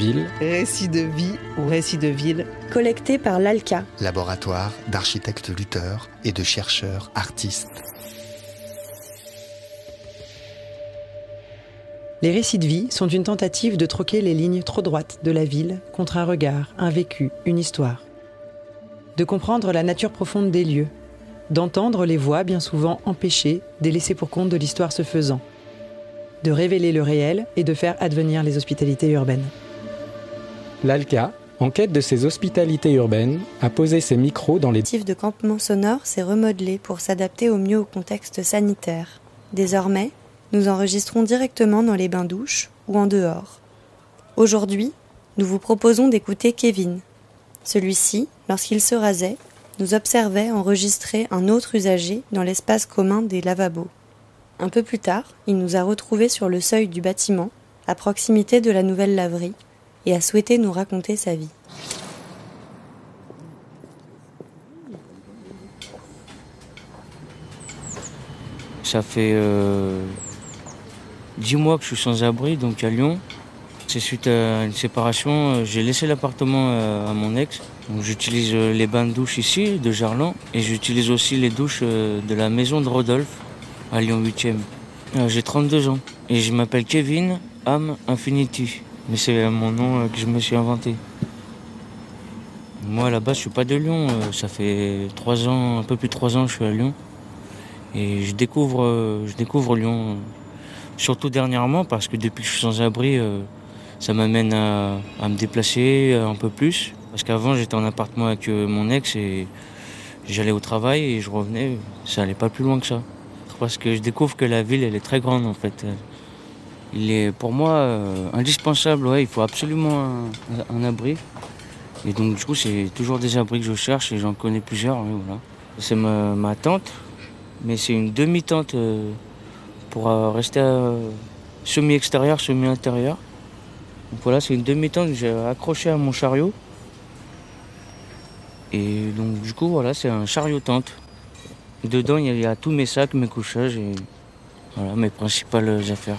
ville. Récits de vie ou récits de ville. Collectés par l'ALCA. Laboratoire d'architectes lutteurs et de chercheurs artistes. Les récits de vie sont une tentative de troquer les lignes trop droites de la ville contre un regard, un vécu, une histoire. De comprendre la nature profonde des lieux, d'entendre les voix bien souvent empêchées des laissés pour compte de l'histoire se faisant, de révéler le réel et de faire advenir les hospitalités urbaines. L'ALCA, en quête de ces hospitalités urbaines, a posé ses micros dans les... Le de campement sonore s'est remodelé pour s'adapter au mieux au contexte sanitaire. Désormais, nous enregistrons directement dans les bains-douches ou en dehors. Aujourd'hui, nous vous proposons d'écouter Kevin. Celui-ci, lorsqu'il se rasait, nous observait enregistrer un autre usager dans l'espace commun des lavabos. Un peu plus tard, il nous a retrouvés sur le seuil du bâtiment, à proximité de la nouvelle laverie, et a souhaité nous raconter sa vie. Ça fait euh, dix mois que je suis sans abri, donc à Lyon. C'est suite à une séparation, euh, j'ai laissé l'appartement euh, à mon ex. J'utilise les bains de douche ici, de Jarlan, et j'utilise aussi les douches de la maison de Rodolphe, à Lyon 8e. Euh, j'ai 32 ans et je m'appelle Kevin Am Infinity. Mais c'est mon nom euh, que je me suis inventé. Moi là-bas je suis pas de Lyon, euh, ça fait 3 ans, un peu plus de 3 ans que je suis à Lyon. Et je découvre, je découvre Lyon, surtout dernièrement parce que depuis que je suis sans abri, ça m'amène à, à, me déplacer un peu plus. Parce qu'avant j'étais en appartement avec mon ex et j'allais au travail et je revenais, ça allait pas plus loin que ça parce que je découvre que la ville, elle est très grande en fait. Il est pour moi euh, indispensable, ouais, il faut absolument un, abri. Et donc du coup, c'est toujours des abris que je cherche et j'en connais plusieurs. voilà. C'est ma, tente, mais c'est une demi-tente euh, pour euh, rester semi-extérieur, semi-intérieur. Donc voilà, c'est une demi-tente que j'ai accrochée à mon chariot. Et donc du coup, voilà, c'est un chariot-tente. Dedans, il y, a, tous mes sacs, mes couchages et voilà, mes principales affaires.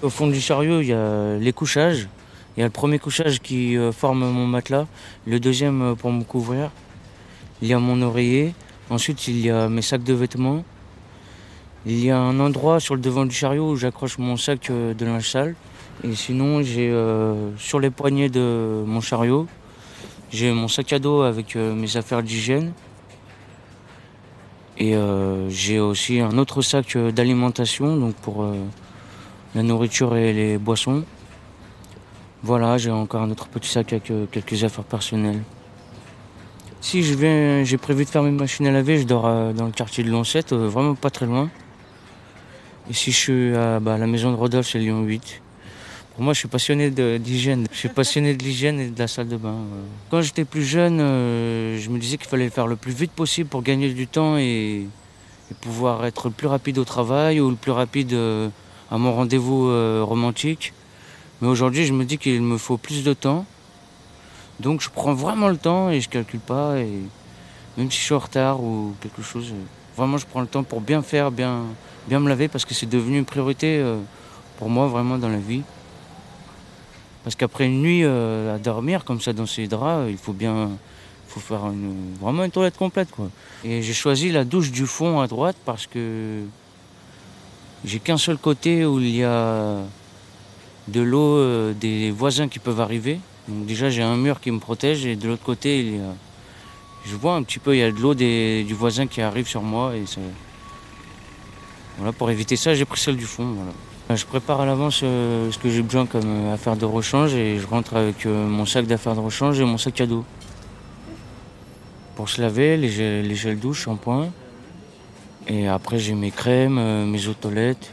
Au fond du chariot, il y a les couchages. Il y a le premier couchage qui euh, forme mon matelas, le deuxième euh, pour me couvrir. Il y a mon oreiller. Ensuite, il y a mes sacs de vêtements. Il y a un endroit sur le devant du chariot où j'accroche mon sac euh, de linge sale. Et sinon, j'ai sur les poignets de mon chariot, j'ai mon sac à dos avec mes affaires d'hygiène. Et j'ai aussi un autre sac d'alimentation, donc pour la nourriture et les boissons. Voilà, j'ai encore un autre petit sac avec quelques affaires personnelles. Si je viens, j'ai prévu de faire mes machines à laver, je dors dans le quartier de Lancette, vraiment pas très loin. Et si je suis à bah, la maison de Rodolphe, c'est Lyon 8 moi, je suis passionné d'hygiène. Je suis passionné de l'hygiène et de la salle de bain. Quand j'étais plus jeune, euh, je me disais qu'il fallait le faire le plus vite possible pour gagner du temps et, pouvoir être le plus rapide au travail ou le plus rapide euh, à mon rendez-vous euh, romantique. Mais aujourd'hui, je me dis qu'il me faut plus de temps. Donc, je prends vraiment le temps et je calcule pas. Et même si je suis en retard ou quelque chose, vraiment, je prends le temps pour bien faire, bien, me laver parce que c'est devenu une priorité pour moi vraiment dans la vie. Parce qu'après une nuit euh, à dormir comme ça dans ses draps, il faut bien faut faire vraiment une toilette complète. Et j'ai choisi la douche du fond à droite parce que j'ai qu'un seul côté où il y a de l'eau euh, des voisins qui peuvent arriver. Donc déjà j'ai un mur qui me protège et de l'autre côté je vois un petit peu il y a de l'eau du voisin qui arrive sur moi et voilà pour éviter ça j'ai pris celle du fond. Voilà. Je prépare à l'avance euh, ce que j'ai besoin comme euh, affaire de rechange et je rentre avec euh, mon sac d'affaires de rechange et mon sac à dos. Pour se laver, les gels, les douche, shampoing. Et après j'ai mes crèmes, mes eaux de toilette,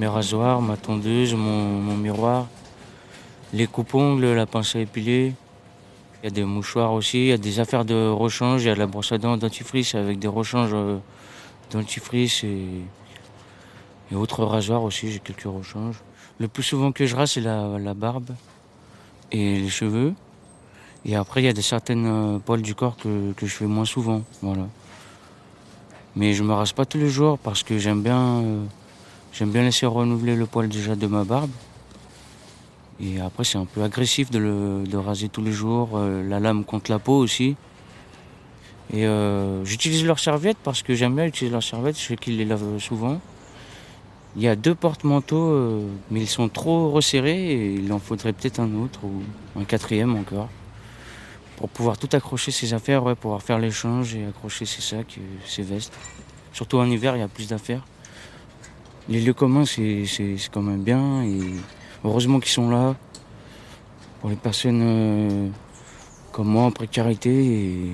mes rasoirs, ma tondeuse, mon, miroir, les coupes-ongles, la pince à épiler. Il y a des mouchoirs aussi, il y a des affaires de rechange, il y a la brosse à dents dentifrice avec des rechanges dentifrice et autres rasoirs aussi, j'ai quelques rechanges. Le plus souvent que je rase, c'est la, barbe et les cheveux. Et après, il y a des certaines euh, poils du corps que, je fais moins souvent. Voilà. Mais je me rase pas tous les jours parce que j'aime bien, euh, j'aime bien laisser renouveler le poil déjà de ma barbe. Et après, c'est un peu agressif de raser tous les jours. Euh, la lame contre la peau aussi. Et euh, j'utilise leurs serviettes parce que j'aime bien utiliser leurs serviettes. Je sais qu'ils les lavent souvent. Il y a deux porte-manteaux, mais ils sont trop resserrés et il en faudrait peut-être un autre ou un quatrième encore. Pour pouvoir tout accrocher ses affaires, pouvoir faire l'échange et accrocher ses sacs, ses vestes. Surtout en hiver, il y a plus d'affaires. Les lieux communs, c'est quand même bien et heureusement qu'ils sont là pour les personnes euh, comme moi en précarité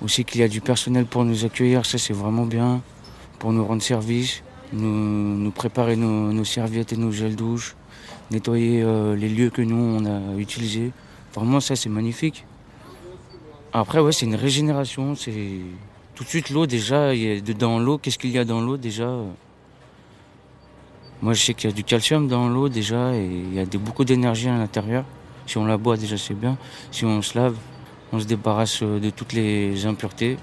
aussi qu'il y a du personnel pour nous accueillir, ça c'est vraiment bien, pour nous rendre service, nous, nous préparer nos, nos serviettes et nos gels douche, nettoyer euh, les lieux que nous on a utilisés. Vraiment ça c'est magnifique. Après ouais c'est une régénération, c'est tout de suite l'eau déjà, dans l'eau, qu'est-ce qu'il y a dans l'eau déjà? Moi je sais qu'il y a du calcium dans l'eau déjà et il y a beaucoup d'énergie à l'intérieur. Si on la boit déjà c'est bien, si on se lave on se débarrasse euh, de toutes les impuretés.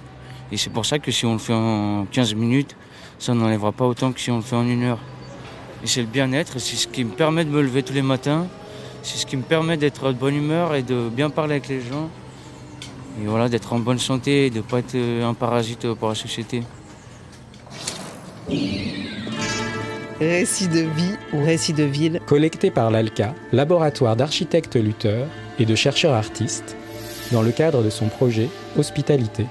Et c'est pour ça que si on le fait en 15 minutes, ça n'enlèvera pas autant que si on le fait en une heure. Et c'est le bien-être, c'est ce qui me permet de me lever tous les matins, c'est ce qui me permet d'être de bonne humeur et de bien parler avec les gens. Et voilà, d'être en bonne santé et de ne pas être euh, un parasite pour la société. Récit de vie ou récit de ville, collecté par l'ALCA, laboratoire d'architectes lutteurs et de chercheurs artistes, dans le cadre de son projet Hospitalité.